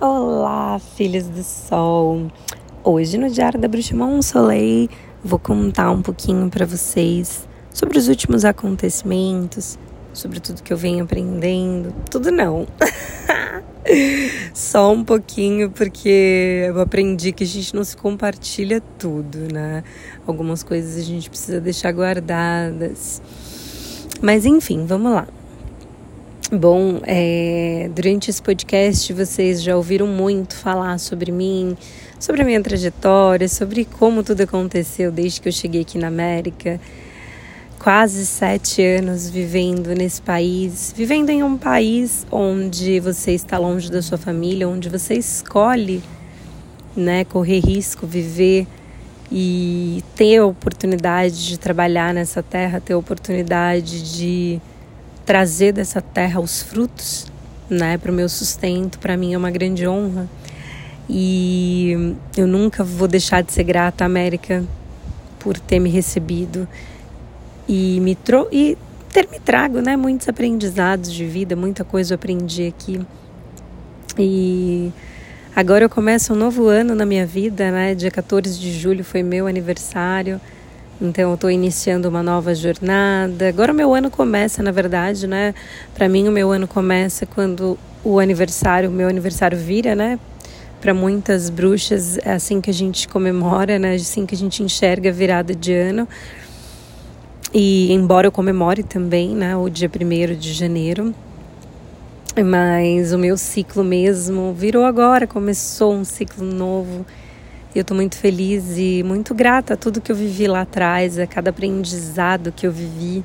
Olá, filhos do sol! Hoje no Diário da Bruxa Soleil vou contar um pouquinho para vocês sobre os últimos acontecimentos, sobre tudo que eu venho aprendendo. Tudo não. Só um pouquinho, porque eu aprendi que a gente não se compartilha tudo, né? Algumas coisas a gente precisa deixar guardadas. Mas enfim, vamos lá. Bom, é, durante esse podcast vocês já ouviram muito falar sobre mim, sobre a minha trajetória, sobre como tudo aconteceu desde que eu cheguei aqui na América. Quase sete anos vivendo nesse país, vivendo em um país onde você está longe da sua família, onde você escolhe né, correr risco, viver e ter a oportunidade de trabalhar nessa terra, ter a oportunidade de trazer dessa terra os frutos, né, para o meu sustento, para mim é uma grande honra. E eu nunca vou deixar de ser grata à América por ter me recebido e me tro e ter me trago, né, muitos aprendizados de vida, muita coisa eu aprendi aqui. E agora eu começo um novo ano na minha vida, né? Dia 14 de julho foi meu aniversário. Então eu estou iniciando uma nova jornada. Agora o meu ano começa, na verdade, né? Para mim o meu ano começa quando o aniversário, o meu aniversário vira, né? Para muitas bruxas é assim que a gente comemora, né? Assim que a gente enxerga a virada de ano. E embora eu comemore também, né, o dia 1 de janeiro, mas o meu ciclo mesmo virou agora, começou um ciclo novo eu estou muito feliz e muito grata a tudo que eu vivi lá atrás, a cada aprendizado que eu vivi,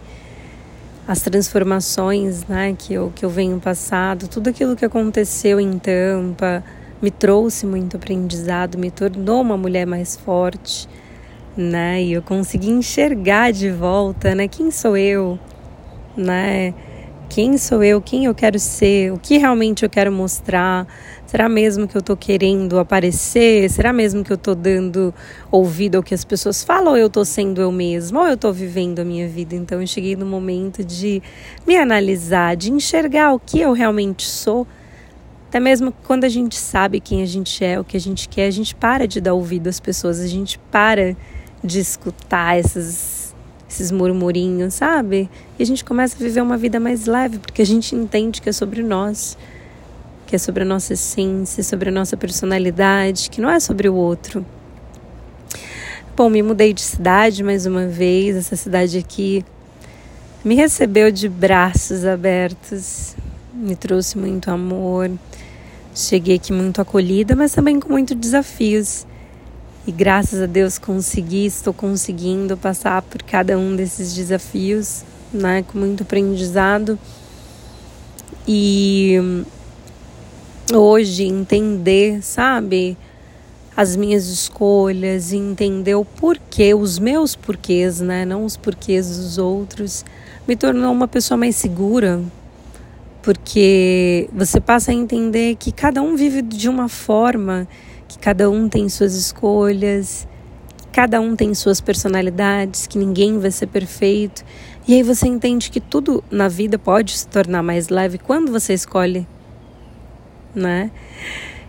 as transformações né, que, eu, que eu venho passado, tudo aquilo que aconteceu em Tampa me trouxe muito aprendizado, me tornou uma mulher mais forte, né? E eu consegui enxergar de volta, né? Quem sou eu, né? Quem sou eu? Quem eu quero ser? O que realmente eu quero mostrar? Será mesmo que eu estou querendo aparecer? Será mesmo que eu estou dando ouvido ao que as pessoas falam? Ou eu estou sendo eu mesma? Ou eu estou vivendo a minha vida? Então eu cheguei no momento de me analisar, de enxergar o que eu realmente sou. Até mesmo quando a gente sabe quem a gente é, o que a gente quer, a gente para de dar ouvido às pessoas, a gente para de escutar essas esses murmurinhos, sabe? E a gente começa a viver uma vida mais leve, porque a gente entende que é sobre nós, que é sobre a nossa essência, sobre a nossa personalidade, que não é sobre o outro. Bom, me mudei de cidade mais uma vez, essa cidade aqui me recebeu de braços abertos, me trouxe muito amor. Cheguei aqui muito acolhida, mas também com muitos desafios. E graças a Deus consegui, estou conseguindo passar por cada um desses desafios, né, com muito aprendizado. E hoje entender, sabe, as minhas escolhas, entender o porquê, os meus porquês, né, não os porquês dos outros, me tornou uma pessoa mais segura, porque você passa a entender que cada um vive de uma forma que cada um tem suas escolhas, cada um tem suas personalidades, que ninguém vai ser perfeito. E aí você entende que tudo na vida pode se tornar mais leve quando você escolhe, né?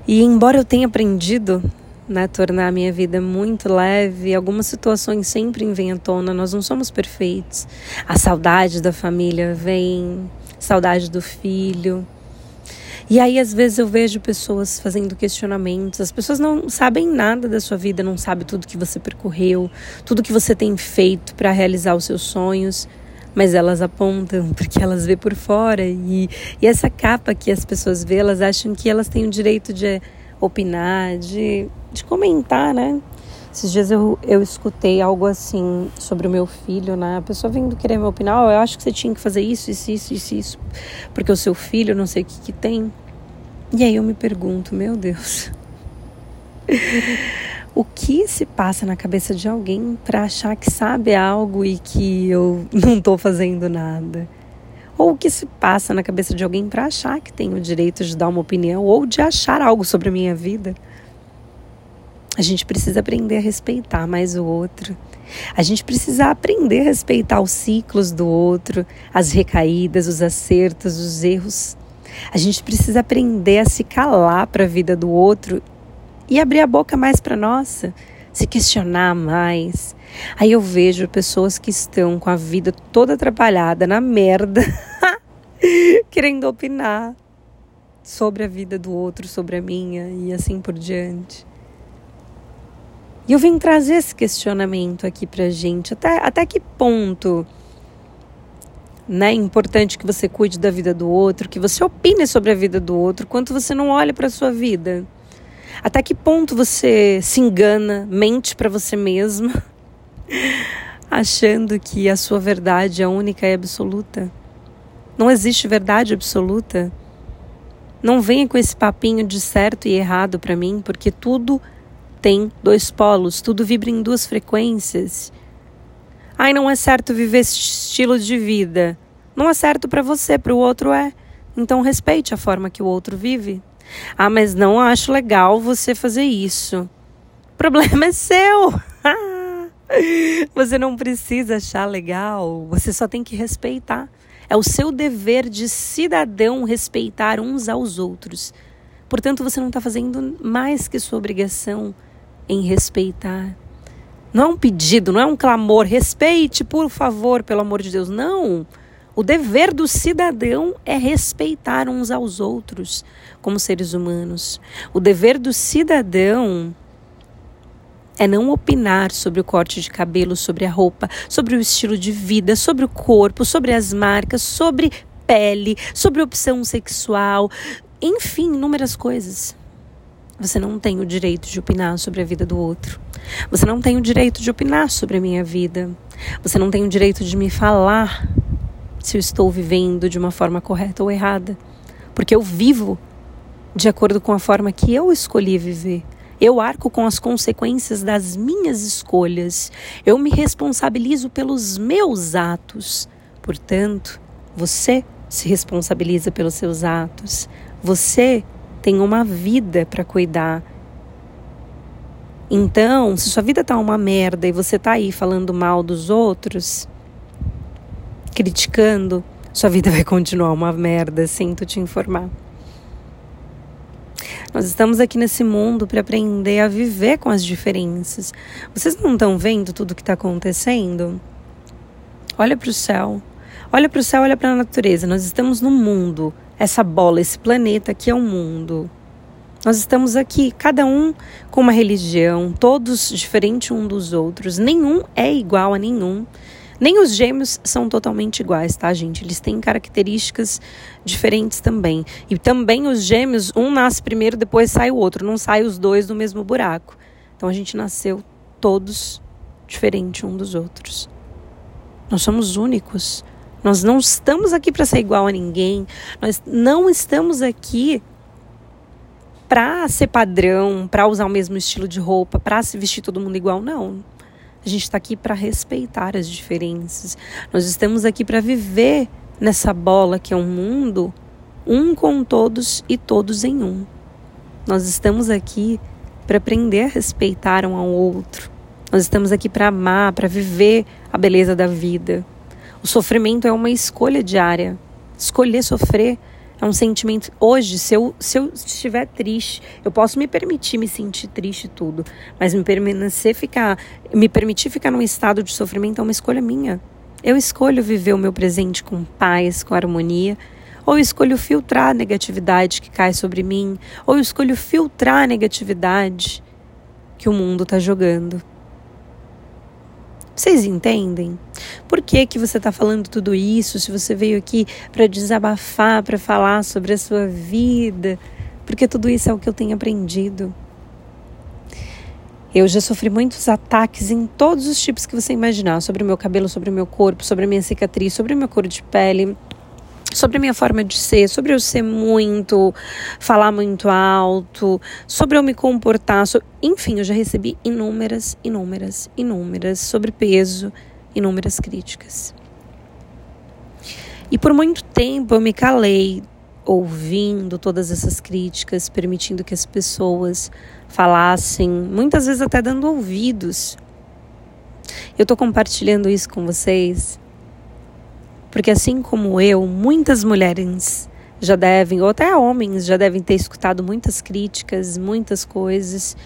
E embora eu tenha aprendido né, tornar a minha vida muito leve, algumas situações sempre vêm à tona, nós não somos perfeitos. A saudade da família vem, saudade do filho, e aí, às vezes, eu vejo pessoas fazendo questionamentos. As pessoas não sabem nada da sua vida, não sabem tudo que você percorreu, tudo que você tem feito para realizar os seus sonhos. Mas elas apontam porque elas vê por fora. E, e essa capa que as pessoas vê, elas acham que elas têm o direito de opinar, de, de comentar, né? Esses dias eu, eu escutei algo assim sobre o meu filho, né? A pessoa vindo querer me opinar, oh, eu acho que você tinha que fazer isso, isso, isso, isso, isso, porque o seu filho, não sei o que que tem. E aí eu me pergunto, meu Deus, o que se passa na cabeça de alguém para achar que sabe algo e que eu não estou fazendo nada? Ou o que se passa na cabeça de alguém para achar que tem o direito de dar uma opinião ou de achar algo sobre a minha vida? A gente precisa aprender a respeitar mais o outro. A gente precisa aprender a respeitar os ciclos do outro, as recaídas, os acertos, os erros. A gente precisa aprender a se calar para a vida do outro e abrir a boca mais para nossa, se questionar mais. Aí eu vejo pessoas que estão com a vida toda atrapalhada na merda, querendo opinar sobre a vida do outro, sobre a minha e assim por diante. E eu vim trazer esse questionamento aqui pra gente. Até, até que ponto né, é importante que você cuide da vida do outro, que você opine sobre a vida do outro, quanto você não olha para sua vida? Até que ponto você se engana, mente para você mesma, achando que a sua verdade é única e absoluta? Não existe verdade absoluta. Não venha com esse papinho de certo e errado para mim, porque tudo tem dois polos, tudo vibra em duas frequências. Ai, não é certo viver esse estilo de vida. Não é certo para você, para o outro é. Então respeite a forma que o outro vive. Ah, mas não acho legal você fazer isso. O problema é seu. você não precisa achar legal, você só tem que respeitar. É o seu dever de cidadão respeitar uns aos outros. Portanto, você não está fazendo mais que sua obrigação em respeitar. Não é um pedido, não é um clamor, respeite, por favor, pelo amor de Deus. Não. O dever do cidadão é respeitar uns aos outros como seres humanos. O dever do cidadão é não opinar sobre o corte de cabelo, sobre a roupa, sobre o estilo de vida, sobre o corpo, sobre as marcas, sobre pele, sobre opção sexual, enfim, inúmeras coisas. Você não tem o direito de opinar sobre a vida do outro. Você não tem o direito de opinar sobre a minha vida. Você não tem o direito de me falar se eu estou vivendo de uma forma correta ou errada. Porque eu vivo de acordo com a forma que eu escolhi viver. Eu arco com as consequências das minhas escolhas. Eu me responsabilizo pelos meus atos. Portanto, você se responsabiliza pelos seus atos. Você tem uma vida para cuidar. Então, se sua vida tá uma merda e você tá aí falando mal dos outros, criticando, sua vida vai continuar uma merda, sinto te informar. Nós estamos aqui nesse mundo para aprender a viver com as diferenças. Vocês não estão vendo tudo que está acontecendo? Olha para o céu. Olha para o céu, olha para a natureza. Nós estamos no mundo essa bola, esse planeta que é o mundo. Nós estamos aqui, cada um com uma religião, todos diferentes um dos outros. Nenhum é igual a nenhum. Nem os gêmeos são totalmente iguais, tá, gente? Eles têm características diferentes também. E também os gêmeos, um nasce primeiro, depois sai o outro. Não sai os dois do mesmo buraco. Então a gente nasceu todos diferentes um dos outros. Nós somos únicos. Nós não estamos aqui para ser igual a ninguém. Nós não estamos aqui para ser padrão, para usar o mesmo estilo de roupa, para se vestir todo mundo igual. Não. A gente está aqui para respeitar as diferenças. Nós estamos aqui para viver nessa bola que é um mundo, um com todos e todos em um. Nós estamos aqui para aprender a respeitar um ao outro. Nós estamos aqui para amar, para viver a beleza da vida. O sofrimento é uma escolha diária. Escolher sofrer é um sentimento. Hoje, se eu, se eu estiver triste, eu posso me permitir me sentir triste tudo, mas me permanecer ficar, me permitir ficar num estado de sofrimento é uma escolha minha. Eu escolho viver o meu presente com paz, com harmonia, ou escolho filtrar a negatividade que cai sobre mim, ou escolho filtrar a negatividade que o mundo está jogando. Vocês entendem? Por que, que você está falando tudo isso? Se você veio aqui para desabafar, para falar sobre a sua vida, porque tudo isso é o que eu tenho aprendido. Eu já sofri muitos ataques em todos os tipos que você imaginar, sobre o meu cabelo, sobre o meu corpo, sobre a minha cicatriz, sobre a minha cor de pele, sobre a minha forma de ser, sobre eu ser muito, falar muito alto, sobre eu me comportar, enfim, eu já recebi inúmeras, inúmeras, inúmeras sobre peso, inúmeras críticas. E por muito tempo eu me calei, ouvindo todas essas críticas, permitindo que as pessoas falassem, muitas vezes até dando ouvidos. Eu estou compartilhando isso com vocês porque assim como eu, muitas mulheres já devem, ou até homens, já devem ter escutado muitas críticas, muitas coisas.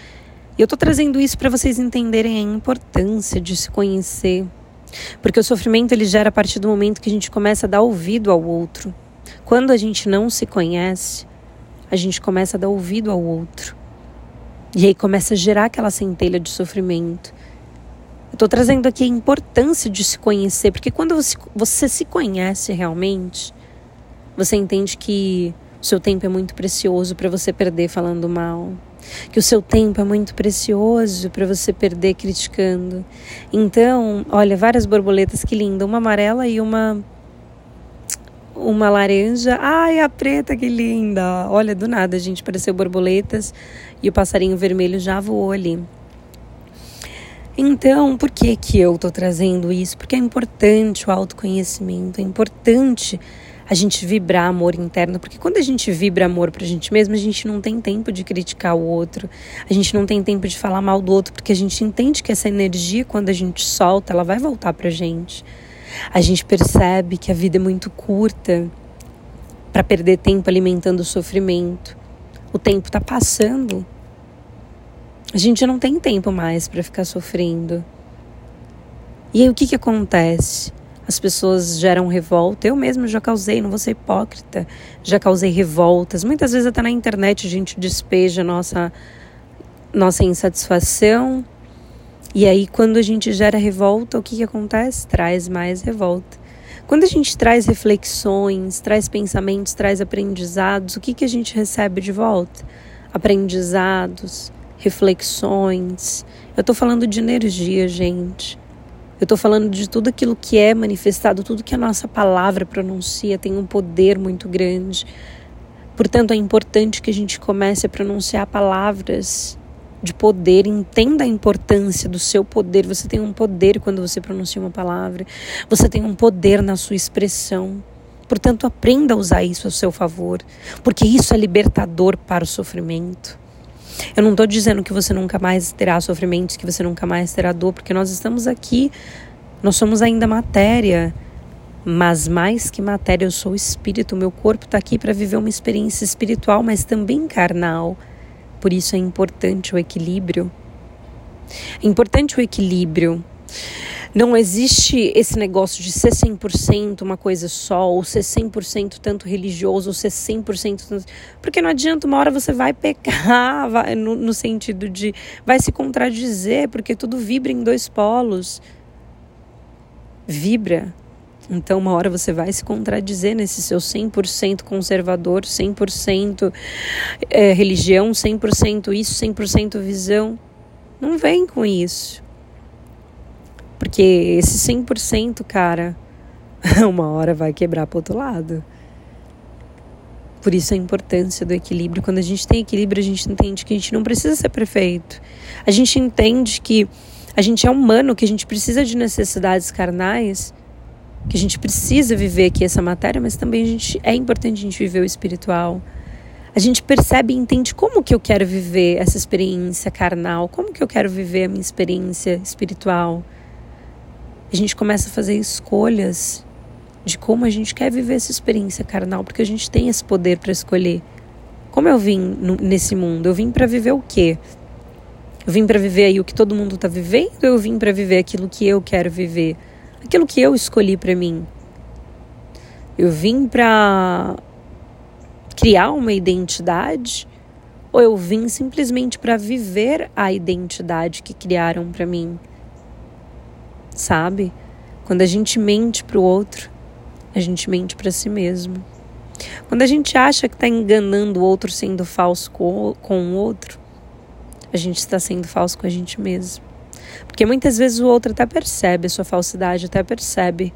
E eu tô trazendo isso para vocês entenderem a importância de se conhecer. Porque o sofrimento ele gera a partir do momento que a gente começa a dar ouvido ao outro. Quando a gente não se conhece, a gente começa a dar ouvido ao outro. E aí começa a gerar aquela centelha de sofrimento. Estou trazendo aqui a importância de se conhecer, porque quando você, você se conhece realmente, você entende que o seu tempo é muito precioso para você perder falando mal. Que o seu tempo é muito precioso para você perder criticando. Então, olha, várias borboletas, que linda. Uma amarela e uma uma laranja. Ai, a preta, que linda! Olha, do nada, gente, pareceu borboletas e o passarinho vermelho já voou ali. Então, por que que eu tô trazendo isso? Porque é importante o autoconhecimento, é importante a gente vibrar amor interno, porque quando a gente vibra amor pra gente mesmo, a gente não tem tempo de criticar o outro, a gente não tem tempo de falar mal do outro, porque a gente entende que essa energia, quando a gente solta, ela vai voltar pra gente. A gente percebe que a vida é muito curta para perder tempo alimentando o sofrimento. O tempo está passando. A gente não tem tempo mais para ficar sofrendo. E aí o que, que acontece? As pessoas geram revolta. Eu mesma já causei, não vou ser hipócrita. Já causei revoltas. Muitas vezes até na internet a gente despeja nossa, nossa insatisfação e aí, quando a gente gera revolta, o que, que acontece? Traz mais revolta. Quando a gente traz reflexões, traz pensamentos, traz aprendizados, o que, que a gente recebe de volta? Aprendizados, reflexões. Eu estou falando de energia, gente. Eu estou falando de tudo aquilo que é manifestado, tudo que a nossa palavra pronuncia tem um poder muito grande. Portanto, é importante que a gente comece a pronunciar palavras de poder, entenda a importância do seu poder. Você tem um poder quando você pronuncia uma palavra, você tem um poder na sua expressão. Portanto, aprenda a usar isso a seu favor, porque isso é libertador para o sofrimento. Eu não estou dizendo que você nunca mais terá sofrimentos, que você nunca mais terá dor, porque nós estamos aqui, nós somos ainda matéria. Mas mais que matéria, eu sou espírito. Meu corpo está aqui para viver uma experiência espiritual, mas também carnal. Por isso é importante o equilíbrio. É importante o equilíbrio. Não existe esse negócio de ser 100% uma coisa só, ou ser 100% tanto religioso, ou ser 100% tanto... Porque não adianta, uma hora você vai pecar, vai, no, no sentido de... vai se contradizer, porque tudo vibra em dois polos. Vibra então, uma hora você vai se contradizer nesse seu 100% conservador, 100% é, religião, 100% isso, 100% visão. Não vem com isso. Porque esse 100%, cara, uma hora vai quebrar para outro lado. Por isso a importância do equilíbrio. Quando a gente tem equilíbrio, a gente entende que a gente não precisa ser perfeito. A gente entende que a gente é humano, que a gente precisa de necessidades carnais que a gente precisa viver aqui essa matéria, mas também a gente, é importante a gente viver o espiritual. A gente percebe e entende como que eu quero viver essa experiência carnal, como que eu quero viver a minha experiência espiritual. A gente começa a fazer escolhas de como a gente quer viver essa experiência carnal, porque a gente tem esse poder para escolher. Como eu vim nesse mundo? Eu vim para viver o quê? Eu vim para viver aí o que todo mundo está vivendo ou eu vim para viver aquilo que eu quero viver? aquilo que eu escolhi para mim. Eu vim para criar uma identidade ou eu vim simplesmente para viver a identidade que criaram para mim? Sabe? Quando a gente mente para o outro, a gente mente para si mesmo. Quando a gente acha que está enganando o outro sendo falso com o outro, a gente está sendo falso com a gente mesmo. Porque muitas vezes o outro até percebe a sua falsidade, até percebe.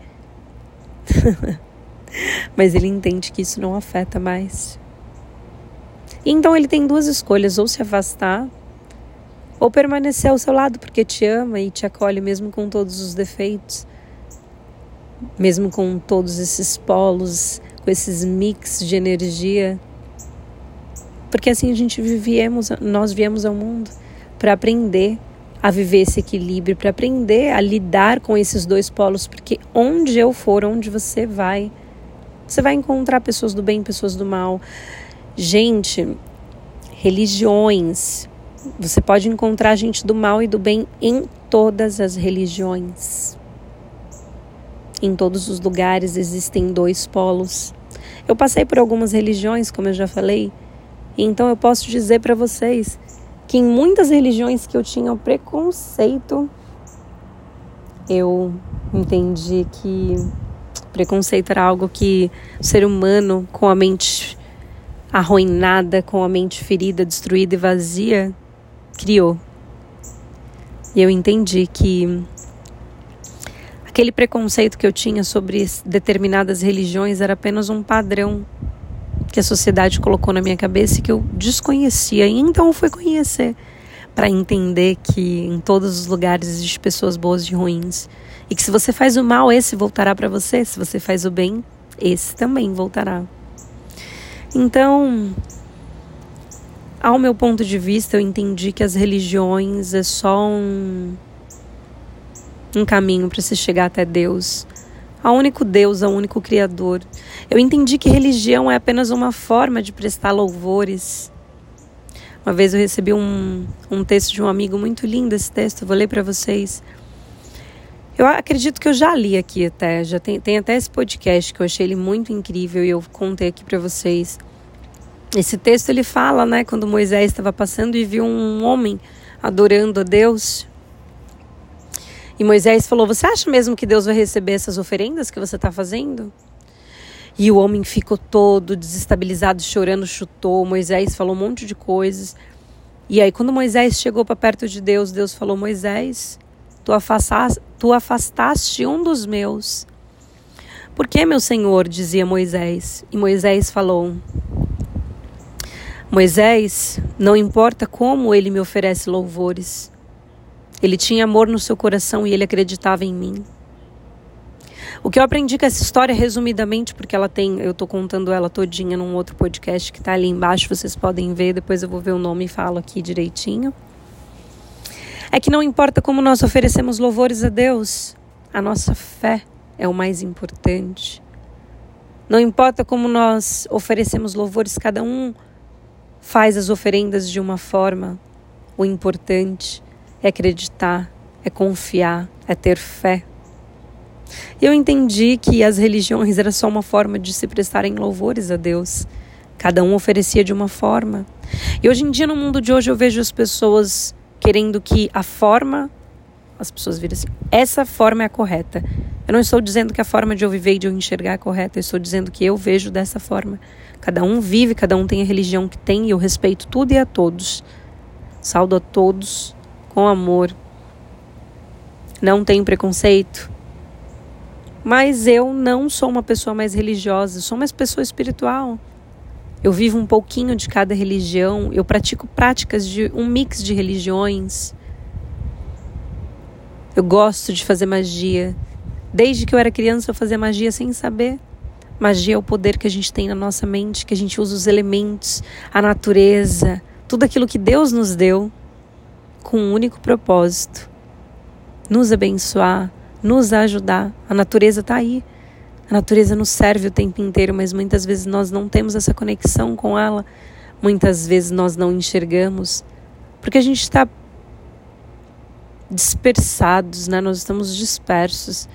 Mas ele entende que isso não afeta mais. Então ele tem duas escolhas: ou se afastar, ou permanecer ao seu lado porque te ama e te acolhe mesmo com todos os defeitos, mesmo com todos esses polos, com esses mix de energia. Porque assim a gente viemos, nós viemos ao mundo para aprender a viver esse equilíbrio, para aprender a lidar com esses dois polos, porque onde eu for, onde você vai, Você vai encontrar pessoas do bem, pessoas do mal. Gente, religiões. Você pode encontrar gente do mal e do bem em todas as religiões. Em todos os lugares existem dois polos. Eu passei por algumas religiões, como eu já falei, então eu posso dizer para vocês que em muitas religiões que eu tinha preconceito, eu entendi que preconceito era algo que o ser humano com a mente arruinada, com a mente ferida, destruída e vazia, criou. E eu entendi que aquele preconceito que eu tinha sobre determinadas religiões era apenas um padrão que a sociedade colocou na minha cabeça e que eu desconhecia. E então eu fui conhecer para entender que em todos os lugares existem pessoas boas e ruins. E que se você faz o mal, esse voltará para você. Se você faz o bem, esse também voltará. Então, ao meu ponto de vista, eu entendi que as religiões é só um, um caminho para se chegar até Deus. Ao único Deus, ao único Criador. Eu entendi que religião é apenas uma forma de prestar louvores. Uma vez eu recebi um, um texto de um amigo muito lindo, esse texto, eu vou ler para vocês. Eu acredito que eu já li aqui até, já tem, tem até esse podcast que eu achei ele muito incrível e eu contei aqui para vocês. Esse texto ele fala, né, quando Moisés estava passando e viu um homem adorando a Deus. E Moisés falou: Você acha mesmo que Deus vai receber essas oferendas que você está fazendo? E o homem ficou todo desestabilizado, chorando, chutou. Moisés falou um monte de coisas. E aí, quando Moisés chegou para perto de Deus, Deus falou: Moisés, tu afastaste, tu afastaste um dos meus. Por que, meu senhor? dizia Moisés. E Moisés falou: Moisés, não importa como ele me oferece louvores, ele tinha amor no seu coração e ele acreditava em mim. O que eu aprendi com essa história, resumidamente, porque ela tem, eu estou contando ela todinha num outro podcast que está ali embaixo, vocês podem ver, depois eu vou ver o nome e falo aqui direitinho é que não importa como nós oferecemos louvores a Deus, a nossa fé é o mais importante. Não importa como nós oferecemos louvores, cada um faz as oferendas de uma forma. O importante é acreditar, é confiar, é ter fé. Eu entendi que as religiões era só uma forma de se prestarem louvores a Deus. Cada um oferecia de uma forma. E hoje em dia, no mundo de hoje, eu vejo as pessoas querendo que a forma, as pessoas viram assim, essa forma é a correta. Eu não estou dizendo que a forma de eu viver e de eu enxergar é correta, eu estou dizendo que eu vejo dessa forma. Cada um vive, cada um tem a religião que tem e eu respeito tudo e a todos. Saldo a todos com amor. Não tenho preconceito. Mas eu não sou uma pessoa mais religiosa, sou uma pessoa espiritual. Eu vivo um pouquinho de cada religião, eu pratico práticas de um mix de religiões. Eu gosto de fazer magia. Desde que eu era criança, eu fazia magia sem saber. Magia é o poder que a gente tem na nossa mente, que a gente usa os elementos, a natureza, tudo aquilo que Deus nos deu com um único propósito: nos abençoar, nos ajudar. A natureza está aí. A natureza nos serve o tempo inteiro, mas muitas vezes nós não temos essa conexão com ela. Muitas vezes nós não enxergamos, porque a gente está dispersados, né? Nós estamos dispersos.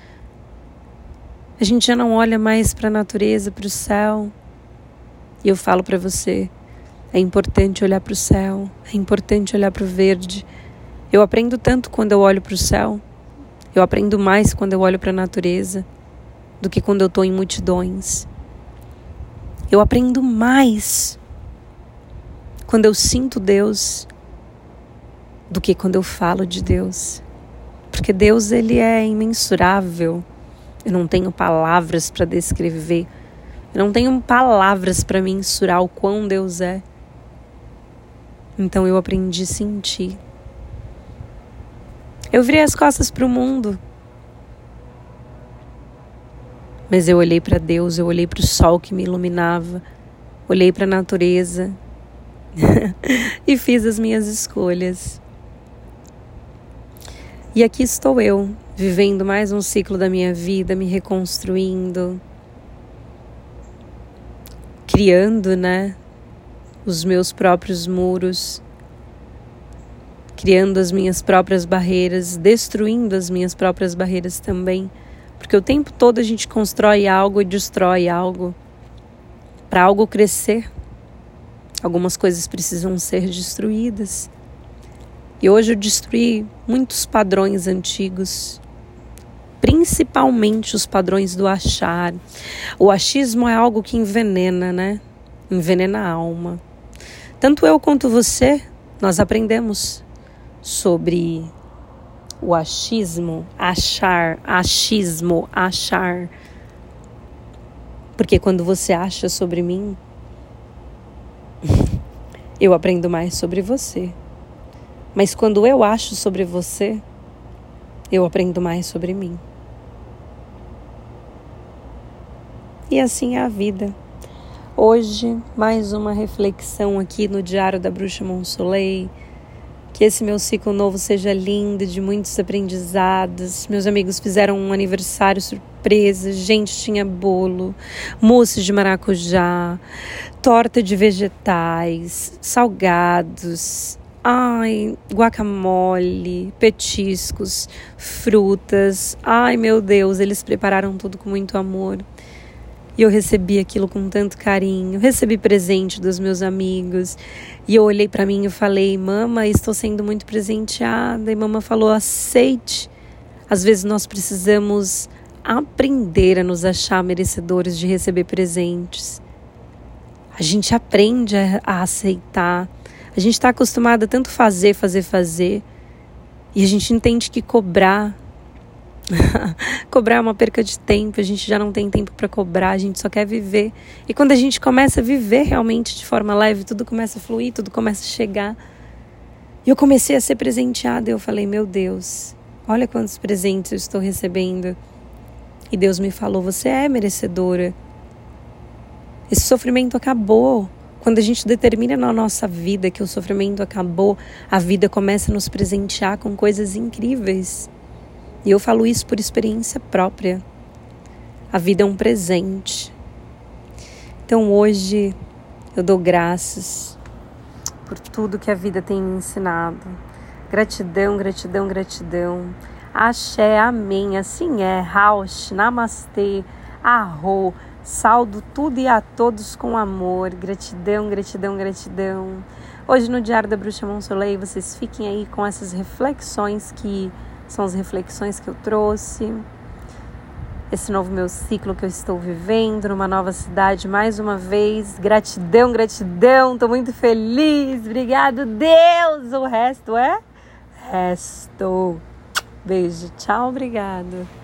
A gente já não olha mais para a natureza, para o céu. E eu falo para você, é importante olhar para o céu, é importante olhar para o verde. Eu aprendo tanto quando eu olho para o céu. Eu aprendo mais quando eu olho para a natureza do que quando eu estou em multidões. Eu aprendo mais quando eu sinto Deus do que quando eu falo de Deus. Porque Deus ele é imensurável. Eu não tenho palavras para descrever. Eu não tenho palavras para mensurar o quão Deus é. Então eu aprendi a sentir. Eu virei as costas para o mundo. Mas eu olhei para Deus, eu olhei para o sol que me iluminava, olhei para a natureza e fiz as minhas escolhas. E aqui estou eu, vivendo mais um ciclo da minha vida, me reconstruindo, criando, né, os meus próprios muros, criando as minhas próprias barreiras, destruindo as minhas próprias barreiras também, porque o tempo todo a gente constrói algo e destrói algo para algo crescer. Algumas coisas precisam ser destruídas. E hoje eu destruí muitos padrões antigos, principalmente os padrões do achar. O achismo é algo que envenena, né? Envenena a alma. Tanto eu quanto você, nós aprendemos sobre o achismo, achar, achismo, achar. Porque quando você acha sobre mim, eu aprendo mais sobre você. Mas quando eu acho sobre você, eu aprendo mais sobre mim. E assim é a vida. Hoje, mais uma reflexão aqui no Diário da Bruxa Monsoleil. Que esse meu ciclo novo seja lindo, de muitos aprendizados. Meus amigos fizeram um aniversário surpresa. Gente, tinha bolo, mousse de maracujá, torta de vegetais, salgados, Ai, guacamole, petiscos, frutas. Ai, meu Deus, eles prepararam tudo com muito amor. E eu recebi aquilo com tanto carinho. Recebi presente dos meus amigos. E eu olhei para mim e falei: "Mama, estou sendo muito presenteada". E mama falou: "Aceite". Às vezes nós precisamos aprender a nos achar merecedores de receber presentes. A gente aprende a, a aceitar a gente está acostumado a tanto fazer, fazer, fazer, e a gente entende que cobrar cobrar é uma perca de tempo, a gente já não tem tempo para cobrar, a gente só quer viver. E quando a gente começa a viver realmente de forma leve, tudo começa a fluir, tudo começa a chegar. E eu comecei a ser presenteada, e eu falei: "Meu Deus, olha quantos presentes eu estou recebendo". E Deus me falou: "Você é merecedora. Esse sofrimento acabou. Quando a gente determina na nossa vida que o sofrimento acabou, a vida começa a nos presentear com coisas incríveis. E eu falo isso por experiência própria. A vida é um presente. Então hoje eu dou graças por tudo que a vida tem me ensinado. Gratidão, gratidão, gratidão. Axé, amém. Assim é. Raush, namastê, arro. Saldo tudo e a todos com amor. Gratidão, gratidão, gratidão. Hoje no Diário da Bruxa Monsoleil, vocês fiquem aí com essas reflexões que são as reflexões que eu trouxe. Esse novo meu ciclo que eu estou vivendo numa nova cidade mais uma vez. Gratidão, gratidão. Estou muito feliz. Obrigado, Deus. O resto é resto. Beijo. Tchau, obrigado.